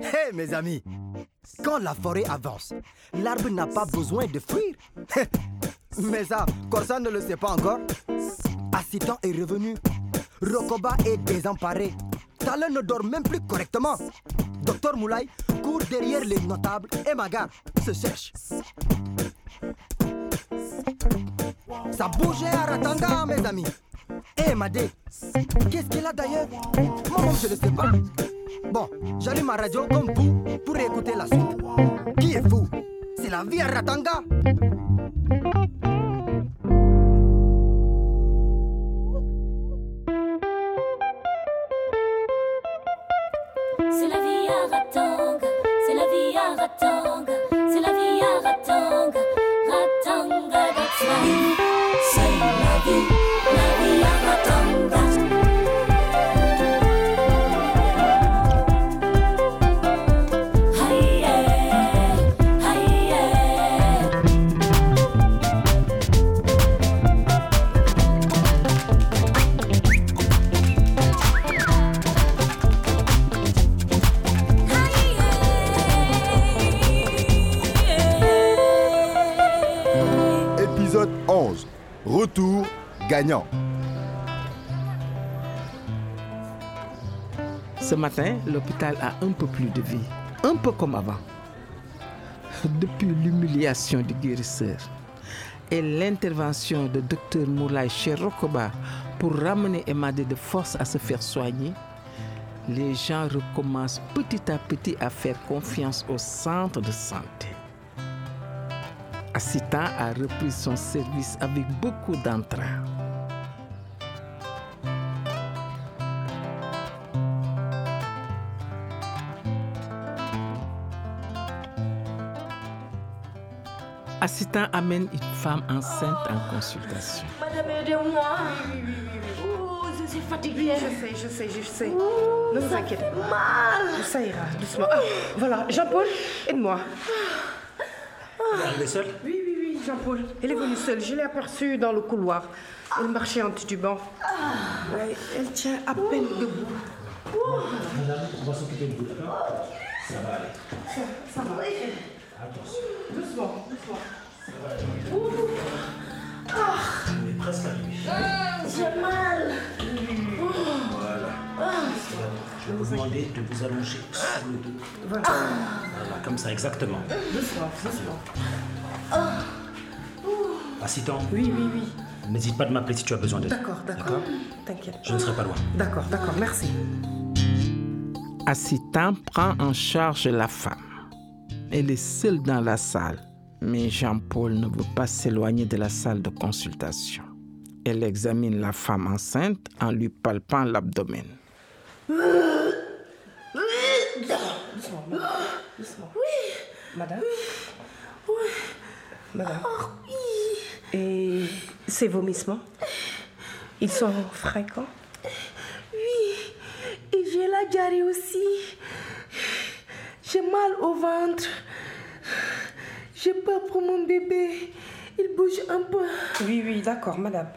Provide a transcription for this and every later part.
Hé mes amis, quand la forêt avance, l'arbre n'a pas besoin de fuir. Mais ça, Corsa ne le sait pas encore. Assitan est revenu. Rokoba est désemparé. Talon ne dort même plus correctement. Docteur Moulay court derrière les notables et Magar se cherche. Ça bougeait à Ratanga, mes amis. Eh, Madé, qu'est-ce qu'il a d'ailleurs? Moi, je ne sais pas. Bon, j'allume ma radio comme vous pour écouter la suite. Qui est fou? C'est la vie à Ratanga. Ce matin, l'hôpital a un peu plus de vie, un peu comme avant. Depuis l'humiliation du guérisseur et l'intervention de Dr Moulay chez Rokoba pour ramener Emadé de force à se faire soigner, les gens recommencent petit à petit à faire confiance au centre de santé. Assistant a repris son service avec beaucoup d'entrain. Assistant amène une femme enceinte en consultation. Madame, aidez-moi. Oh, je suis fatiguée. Je sais, je sais, je sais. Ne vous inquiétez pas. Mal. Ça ira, doucement. Ah, voilà, Jean-Paul, aide-moi. Arrivé seul Oui, oui, oui, Jean-Paul. Elle est venue seule. Je l'ai aperçue dans le couloir. Elle marchait en titubant. Ouais, elle tient à peine debout. Madame, on va s'occuper de vous, d'accord? Ça va aller. Ça va. Attention. Doucement, doucement. On est presque arrivé. J'ai mal. Voilà. Je vais vous demander de vous allonger sur le dos. Voilà. Voilà, comme ça, exactement. Doucement, doucement. Assistant, Oui, oui, oui. n'hésite pas de m'appeler si tu as besoin d'aide. D'accord, d'accord. T'inquiète. Je ne serai pas loin. D'accord, d'accord, merci. Assistant prend en charge la femme. Elle est seule dans la salle, mais Jean-Paul ne veut pas s'éloigner de la salle de consultation. Elle examine la femme enceinte en lui palpant l'abdomen. Madame Madame Et ces vomissements Ils sont fréquents? Oui. Et j'ai la diarrhée aussi. J'ai mal au ventre. J'ai peur pour mon bébé. Il bouge un peu. Oui, oui, d'accord, madame.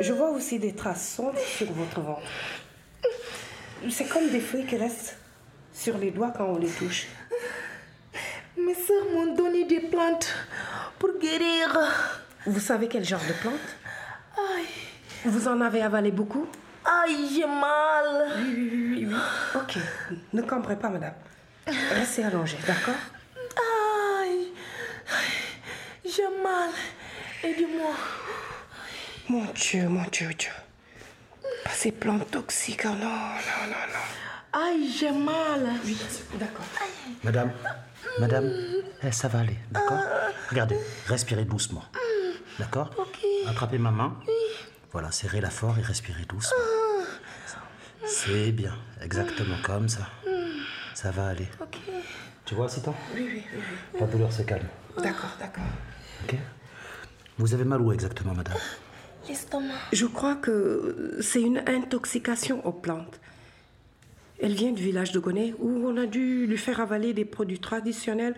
Je vois aussi des traces sombres sur votre ventre. C'est comme des feuilles qui restent sur les doigts quand on les touche. Mes soeurs m'ont donné des plantes pour guérir. Vous savez quel genre de plante Aïe, Vous en avez avalé beaucoup? Aïe, j'ai mal. Oui, oui, oui, oui, oui. Ok, ne cambrez pas, madame. Restez allongée, d'accord Aïe, aïe, j'ai mal. Aidez-moi. Mon Dieu, mon Dieu, Dieu. Pas ces plantes toxiques, oh non, non, non, non. Aïe, j'ai mal. Oui, d'accord. Madame, madame, eh, ça va aller, d'accord Regardez, respirez doucement. D'accord Attrapez ma main. Voilà, serrez-la fort et respirez doucement. C'est bien, exactement comme ça. Ça va aller. Ok. Tu vois, Citan Oui, oui, oui. La douleur se calme. D'accord, d'accord. Ok Vous avez mal où exactement, madame L'estomac. Je crois que c'est une intoxication aux plantes. Elle vient du village de Gonnet où on a dû lui faire avaler des produits traditionnels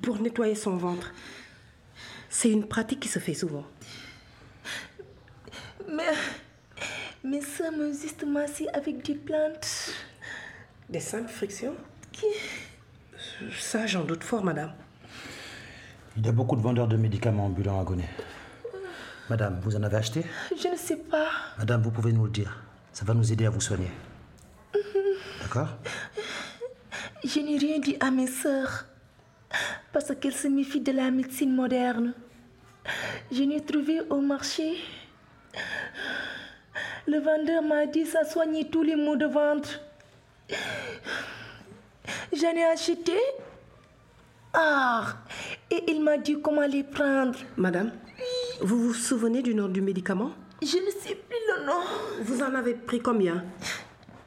pour nettoyer son ventre. C'est une pratique qui se fait souvent. Mais, Mes soeurs m'ont juste massé avec des plantes. Des simples frictions Ça, j'en doute fort, madame. Il y a beaucoup de vendeurs de médicaments ambulants à Gonnet. Madame, vous en avez acheté? Je ne sais pas. Madame, vous pouvez nous le dire. Ça va nous aider à vous soigner. D'accord? Je n'ai rien dit à mes soeurs parce qu'elles se méfient de la médecine moderne. Je n'ai trouvé au marché. Le vendeur m'a dit ça soignait tous les maux de ventre. J'en ai acheté. Ah, et il m'a dit comment les prendre. Madame, vous vous souvenez du nom du médicament? Je ne sais plus le nom. Vous en avez pris combien?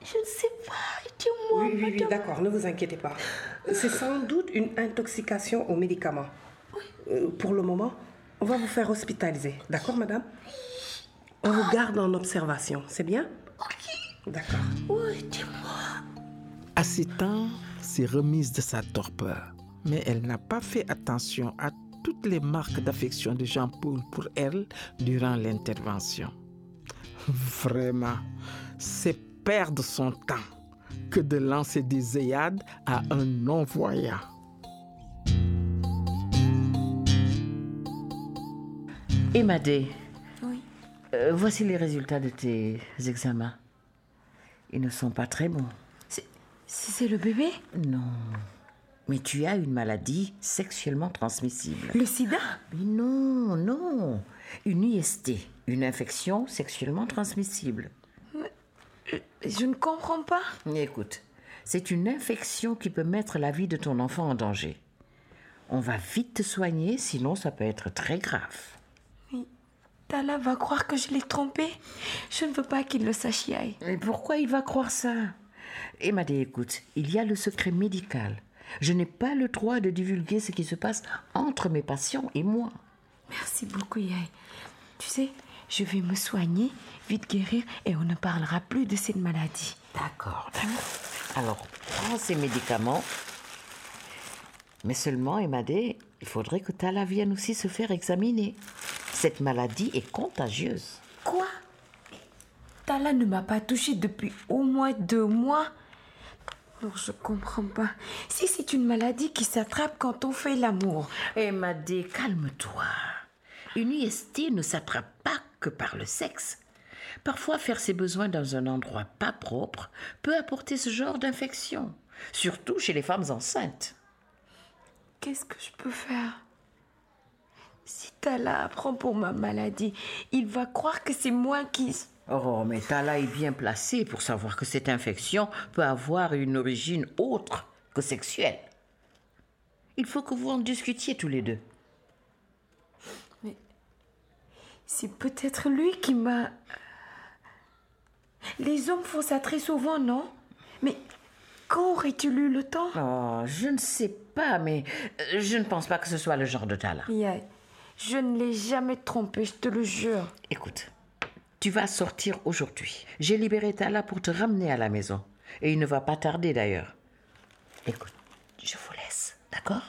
Je ne sais pas. Dis-moi. Oui, oui, oui, d'accord, ne vous inquiétez pas. C'est sans doute une intoxication aux médicaments. Euh, Pour le moment, on va vous faire hospitaliser. D'accord, madame? On vous garde en observation, c'est bien? D'accord. Oui, dis-moi. Assitan s'est remise de sa torpeur, mais elle n'a pas fait attention à toutes les marques d'affection de Jean-Paul pour elle durant l'intervention. Vraiment, c'est perdre son temps que de lancer des œillades à un non-voyant. Emadé, Oui. euh, voici les résultats de tes examens. Ils ne sont pas très bons. C'est c'est le bébé Non. Mais tu as une maladie sexuellement transmissible. Le sida Mais non, non. Une IST, une infection sexuellement transmissible. Je ne comprends pas. Écoute, c'est une infection qui peut mettre la vie de ton enfant en danger. On va vite te soigner, sinon ça peut être très grave. Tala va croire que je l'ai trompé. Je ne veux pas qu'il le sache, Yaï. Et pourquoi il va croire ça? Emadé, écoute, il y a le secret médical. Je n'ai pas le droit de divulguer ce qui se passe entre mes patients et moi. Merci beaucoup, Yaï. Tu sais, je vais me soigner, vite guérir et on ne parlera plus de cette maladie. D'accord, d'accord. Alors, prends ces médicaments. Mais seulement, Emadé, il faudrait que Tala vienne aussi se faire examiner. Cette maladie est contagieuse. Quoi? Tala ne m'a pas touchée depuis au moins deux mois. Alors je comprends pas. Si c'est une maladie qui s'attrape quand on fait l'amour, Emadé, calme-toi. Une IST ne s'attrape pas que par le sexe. Parfois, faire ses besoins dans un endroit pas propre peut apporter ce genre d'infection, surtout chez les femmes enceintes. qu'est-ce que je peux faire? Si Tala apprend pour ma maladie, il va croire que c'est moi qui... Oh, mais Tala est bien placé pour savoir que cette infection peut avoir une origine autre que sexuelle. Il faut que vous en discutiez tous les deux. C'est peut-être lui qui m'a... Les hommes font ça très souvent, non? Mais quand aurais-tu eu le temps? Oh, je ne sais pas, mais euh, je ne pense pas que ce soit le genre de Tala. Yaï, je ne l'ai jamais trompé, je te le jure. Écoute, tu vas sortir aujourd'hui. J'ai libéré Tala pour te ramener à la maison. Et il ne va pas tarder d'ailleurs. Écoute, je vous laisse, d'accord?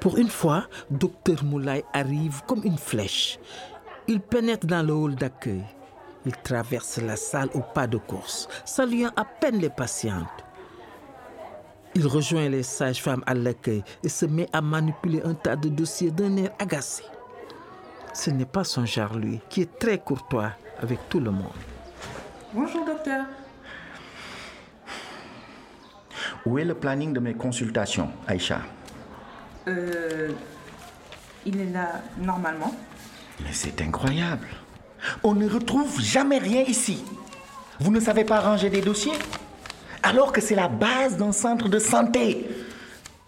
Pour une fois, Docteur Moulay arrive comme une flèche. Il pénètre dans le hall d'accueil. Il traverse la salle au pas de course, saluant à peine les patientes. Il rejoint les sages-femmes à l'accueil et se met à manipuler un tas de dossiers d'un air agacé. Ce n'est pas son genre, lui, qui est très courtois avec tout le monde. Bonjour docteur. Où est le planning de mes consultations, Aïcha? Euh, il est là normalement. Mais c'est incroyable. On ne retrouve jamais rien ici. Vous ne savez pas ranger des dossiers? Alors que c'est la base d'un centre de santé.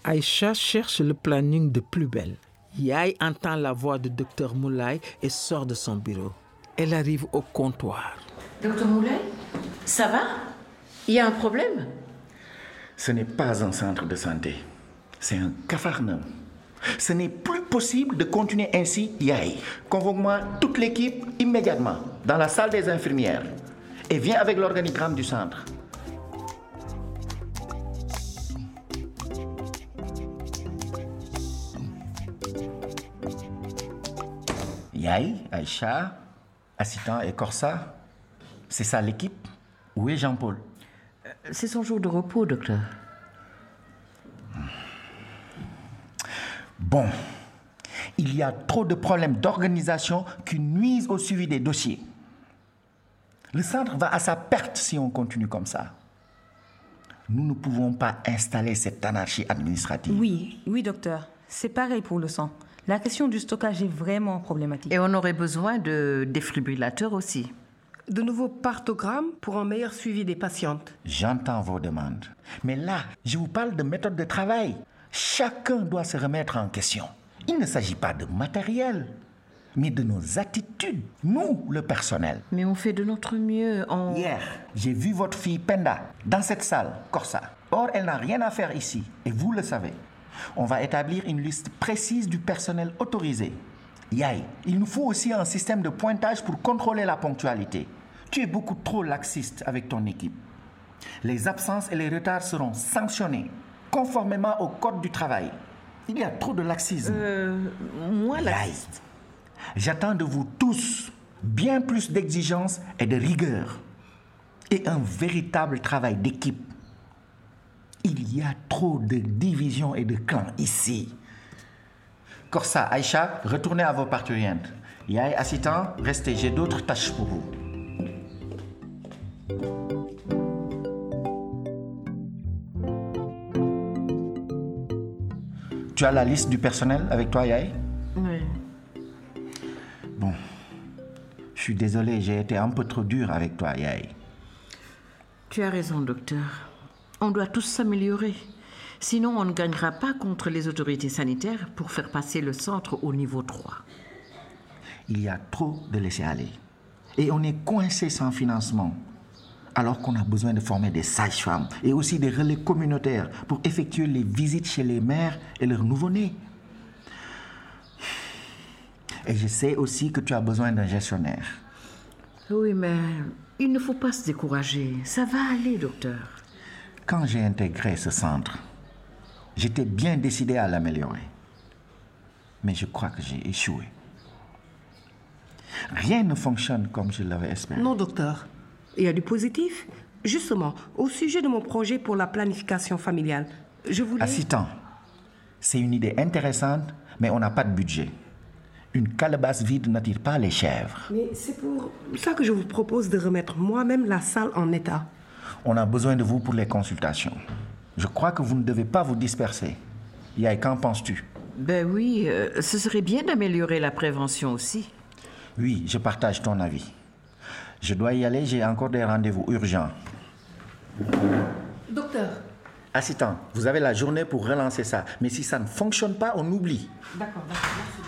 Aïcha cherche le planning de plus belle. Yaï entend la voix de Docteur Moulay et sort de son bureau. Elle arrive au comptoir. Docteur Moulin, ça va? Il y a un problème? Ce n'est pas un centre de santé. C'est un capharnaüm. Ce n'est plus possible de continuer ainsi, Yaï. Convoque-moi toute l'équipe immédiatement dans la salle des infirmières. et viens avec l'organigramme du centre. Yaï, Aïcha, Assistant et Corsa, c'est ça l'équipe? Où est Jean-Paul? C'est son jour de repos, docteur. Bon, il y a trop de problèmes d'organisation qui nuisent au suivi des dossiers. Le centre va à sa perte si on continue comme ça. Nous ne pouvons pas installer cette anarchie administrative. Oui, oui, docteur. C'est pareil pour le sang. La question du stockage est vraiment problématique. Et on aurait besoin de défibrillateurs aussi. De nouveaux partogrammes pour un meilleur suivi des patientes. J'entends vos demandes. Mais là, je vous parle de méthode de travail. Chacun doit se remettre en question. Il ne s'agit pas de matériel, mais de nos attitudes, nous, le personnel. Mais on fait de notre mieux. On... Hier, j'ai vu votre fille Penda dans cette salle, Corsa. Or, elle n'a rien à faire ici, et vous le savez. On va établir une liste précise du personnel autorisé. Yaï, il nous faut aussi un système de pointage pour contrôler la ponctualité. Tu es beaucoup trop laxiste avec ton équipe. Les absences et les retards seront sanctionnés conformément au code du travail. Il y a trop de laxisme. Euh, moi, laxiste. J'attends de vous tous bien plus d'exigence et de rigueur. Et un véritable travail d'équipe. Il y a trop de divisions et de clans ici. Corsa, Aïcha, retournez à vos parturientes. Yaï, Assitan, restez, j'ai d'autres tâches pour vous. Tu as la liste du personnel avec toi, Yaï Oui. Bon, je suis désolé, j'ai été un peu trop dur avec toi, Yaï. Tu as raison, docteur. On doit tous s'améliorer. Sinon, on ne gagnera pas contre les autorités sanitaires pour faire passer le centre au niveau 3. Il y a trop de laisser aller. Et on est coincé sans financement. Alors qu'on a besoin de former des sages-femmes et aussi des relais communautaires pour effectuer les visites chez les mères et leurs nouveau-nés. Et je sais aussi que tu as besoin d'un gestionnaire. Oui, mais il ne faut pas se décourager. Ça va aller, docteur. Quand j'ai intégré ce centre, j'étais bien décidé à l'améliorer. Mais je crois que j'ai échoué. Rien ne fonctionne comme je l'avais espéré. Non, docteur. Il y a du positif. Justement, au sujet de mon projet pour la planification familiale, je voulais... Assistant, c'est une idée intéressante, mais on n'a pas de budget. Une calebasse vide n'attire pas les chèvres. Mais c'est pour ça que je vous propose de remettre moi-même la salle en état. On a besoin de vous pour les consultations. Je crois que vous ne devez pas vous disperser. Yaï, qu'en penses-tu? Ben oui, euh, ce serait bien d'améliorer la prévention aussi. Oui, je partage ton avis. Je dois y aller, j'ai encore des rendez-vous urgents. Docteur. Assistant, vous avez la journée pour relancer ça. Mais si ça ne fonctionne pas, on oublie. D'accord, d'accord, merci.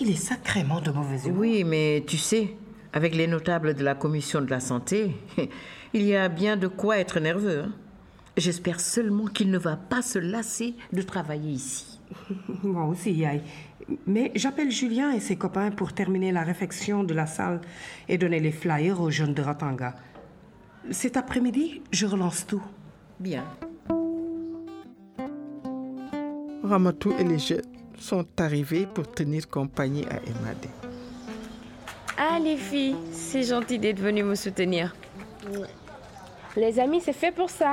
Il est sacrément de mauvaise humeur. Oui, mais tu sais, avec les notables de la commission de la santé, il y a bien de quoi être nerveux. hein. J'espère seulement qu'il ne va pas se lasser de travailler ici. Moi aussi, Yaï. Mais j'appelle Julien et ses copains pour terminer la réfection de la salle et donner les flyers aux jeunes de Ratanga. Cet après-midi, je relance tout. Bien. Ramatou et les jeunes sont arrivés pour tenir compagnie à Emadé. Ah les filles, c'est gentil d'être venues me soutenir. Les amis, c'est fait pour ça.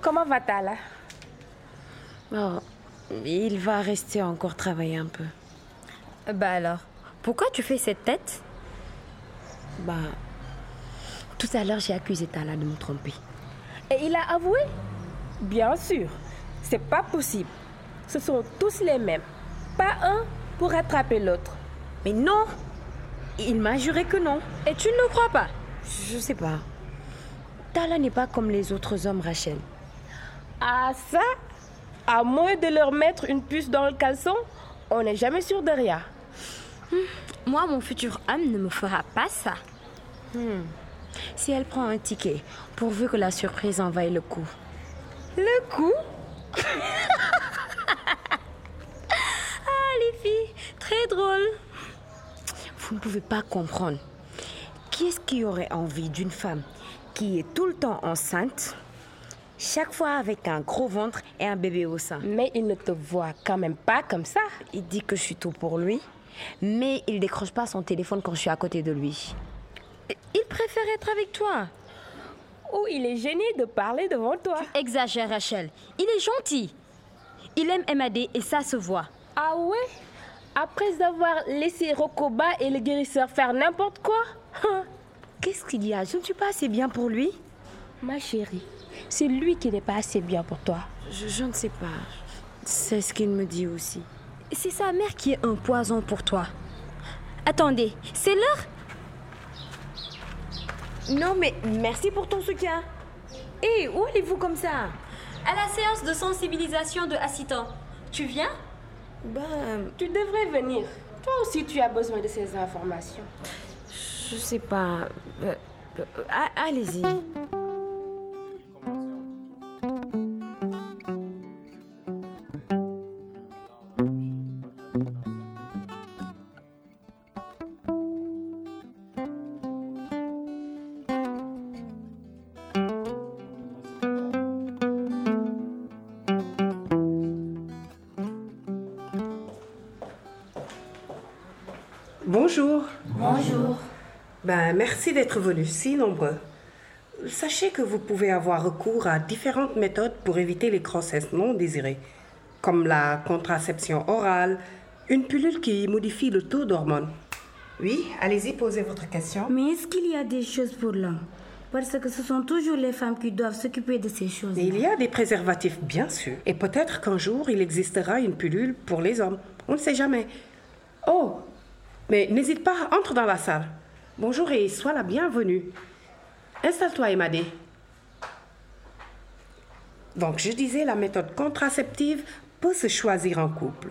Comment va Tala Oh, il va rester encore travailler un peu. Bah alors, pourquoi tu fais cette tête? Bah, tout à l'heure, j'ai accusé Tala de me tromper. Et il a avoué? Bien sûr, c'est pas possible. Ce sont tous les mêmes. Pas un pour rattraper l'autre. Mais non Il m'a juré que non. Et tu ne le crois pas? Je sais pas. Tala n'est pas comme les autres hommes, Rachel. Ah ça À moins de leur mettre une puce dans le caleçon, on n'est jamais sûr de rien. Moi, mon futur homme ne me fera pas ça. Hmm. Si elle prend un ticket, pourvu que la surprise en vaille le coup. Le coup? Ah, les filles, très drôle. Vous ne pouvez pas comprendre. Qui est-ce qui aurait envie d'une femme qui est tout le temps enceinte, chaque fois avec un gros ventre et un bébé au sein Mais il ne te voit quand même pas comme ça. Il dit que je suis tout pour lui, mais il décroche pas son téléphone quand je suis à côté de lui. Il préfère être avec toi. Ou il est gêné de parler devant toi. Tu exagères, Rachel. Il est gentil. Il aime MAD et ça se voit. Ah ouais? Après avoir laissé Rokoba et le guérisseur faire n'importe quoi? Qu'est-ce qu'il y a? Je ne suis pas assez bien pour lui Ma chérie, c'est lui qui n'est pas assez bien pour toi. Je, je ne sais pas. C'est ce qu'il me dit aussi. C'est sa mère qui est un poison pour toi. Attendez, c'est l'heure? Non, mais merci pour ton soutien. Hé, où allez-vous comme ça? À la séance de sensibilisation de Assitan. Tu viens? Ben, tu devrais venir. Toi aussi, tu as besoin de ces informations. Je sais pas. Euh, euh, Allez-y. Bonjour. Bonjour. Ben, merci d'être venus si nombreux. Sachez que vous pouvez avoir recours à différentes méthodes pour éviter les grossesses non désirées, comme la contraception orale, une pilule qui modifie le taux d'hormones. Oui, allez-y, posez votre question. Mais est-ce qu'il y a des choses pour l'homme? Parce que ce sont toujours les femmes qui doivent s'occuper de ces choses. Il y a des préservatifs, bien sûr. Et peut-être qu'un jour, il existera une pilule pour les hommes. On ne sait jamais. Oh, mais n'hésite pas, entre dans la salle. Bonjour et sois la bienvenue. Installe-toi, Emadé. Donc, je disais, la méthode contraceptive peut se choisir en couple.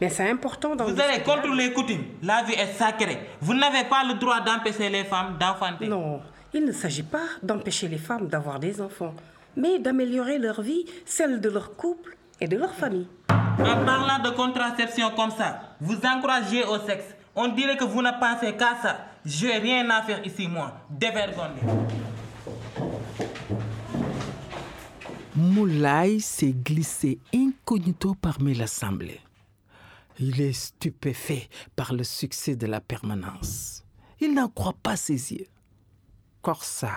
Mais c'est important dans Vous allez contre les coutumes. La vie est sacrée. Vous n'avez pas le droit d'empêcher les femmes d'enfanter. Non, il ne s'agit pas d'empêcher les femmes d'avoir des enfants, mais d'améliorer leur vie, celle de leur couple et de leur famille. En parlant de contraception comme ça, vous encouragez au sexe. On dirait que vous ne pensez qu'à ça. Je n'ai rien à faire ici, moi. Dévergondé. Moulay s'est glissé incognito parmi l'assemblée. Il est stupéfait par le succès de la permanence. Il n'en croit pas ses yeux. Corsa,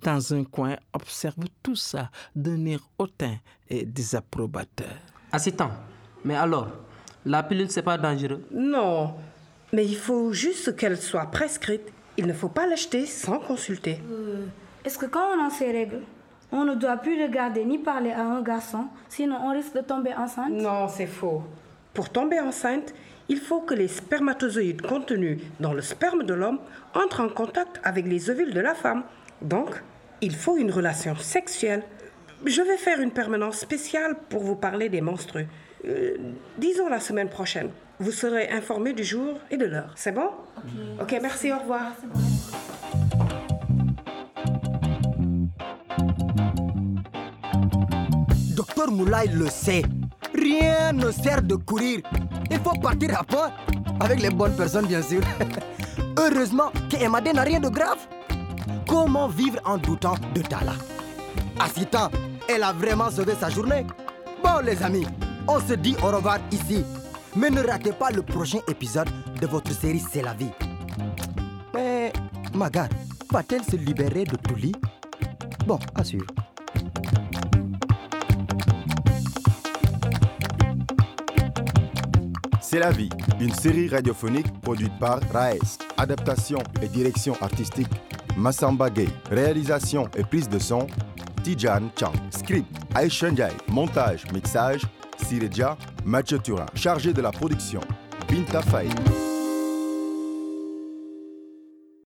dans un coin, observe tout ça d'un air hautain et désapprobateur. Assistant, mais alors, la pilule, c'est pas dangereux? Non, mais il faut juste qu'elle soit prescrite. Il ne faut pas l'acheter sans consulter. Euh, Est-ce que quand on a ses règles, on ne doit plus regarder ni parler à un garçon, sinon on risque de tomber enceinte? Non, c'est faux. Pour tomber enceinte, il faut que les spermatozoïdes contenus dans le sperme de l'homme entrent en contact avec les ovules de la femme. Donc, il faut une relation sexuelle. Je vais faire une permanence spéciale pour vous parler des menstrues. Euh, disons la semaine prochaine. Vous serez informé du jour et de l'heure. C'est bon? Ok, merci, au revoir. Docteur Moulay le sait. Rien ne sert de courir. Il faut partir à point. Avec les bonnes personnes, bien sûr. Heureusement que Emadé n'a rien de grave. Comment vivre en doutant de Tala? Assita, elle a vraiment sauvé sa journée. Bon, les amis, on se dit au revoir ici. Mais ne ratez pas le prochain épisode de votre série C'est la vie. Mais Magar, va-t-elle se libérer de Touli Bon, assure. C'est la vie, une série radiophonique produite par Raes. Adaptation et direction artistique, Massamba Gay. Réalisation et prise de son, Tijan Chang. Script, Aishan Jai. Montage, mixage, Sireja, Mathieu Turin. Chargé de la production, Binta Faye.